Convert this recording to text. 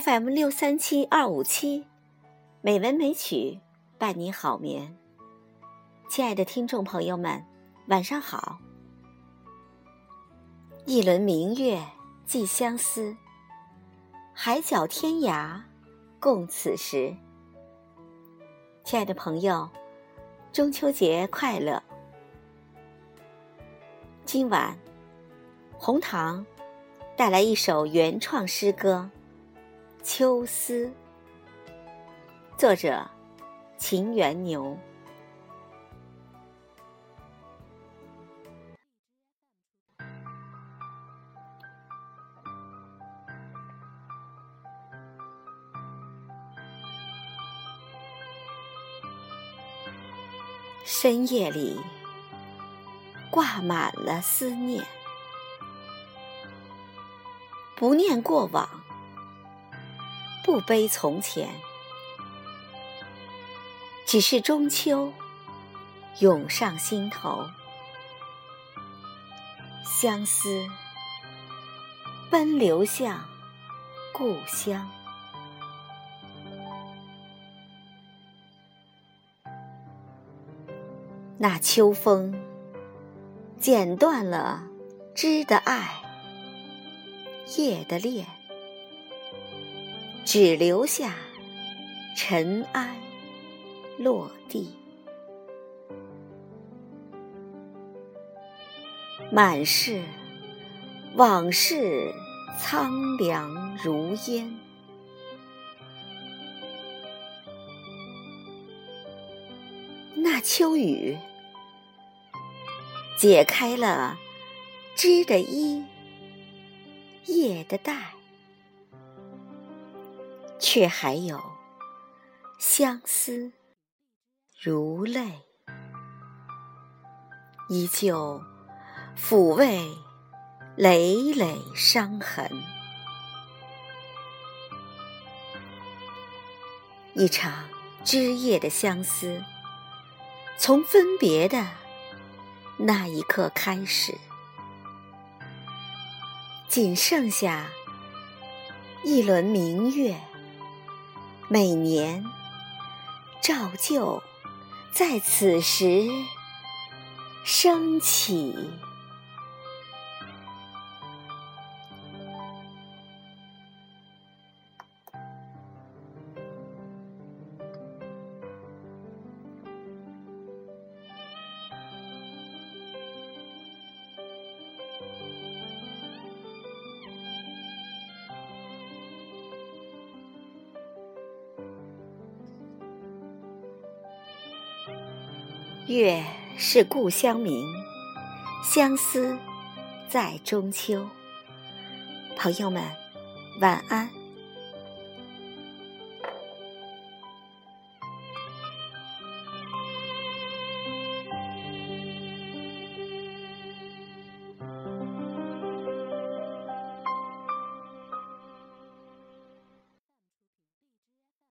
FM 六三七二五七，美文美曲伴你好眠。亲爱的听众朋友们，晚上好。一轮明月寄相思，海角天涯共此时。亲爱的朋友，中秋节快乐！今晚，红糖带来一首原创诗歌。秋思，作者秦元牛。深夜里挂满了思念，不念过往。不悲从前，只是中秋涌上心头，相思奔流向故乡。那秋风剪断了枝的爱，叶的恋。只留下尘埃落地，满是往事苍凉如烟。那秋雨解开了枝的衣，叶的带。却还有相思如泪，依旧抚慰累累伤痕。一场枝叶的相思，从分别的那一刻开始，仅剩下一轮明月。每年，照旧在此时升起。月是故乡明，相思在中秋。朋友们，晚安。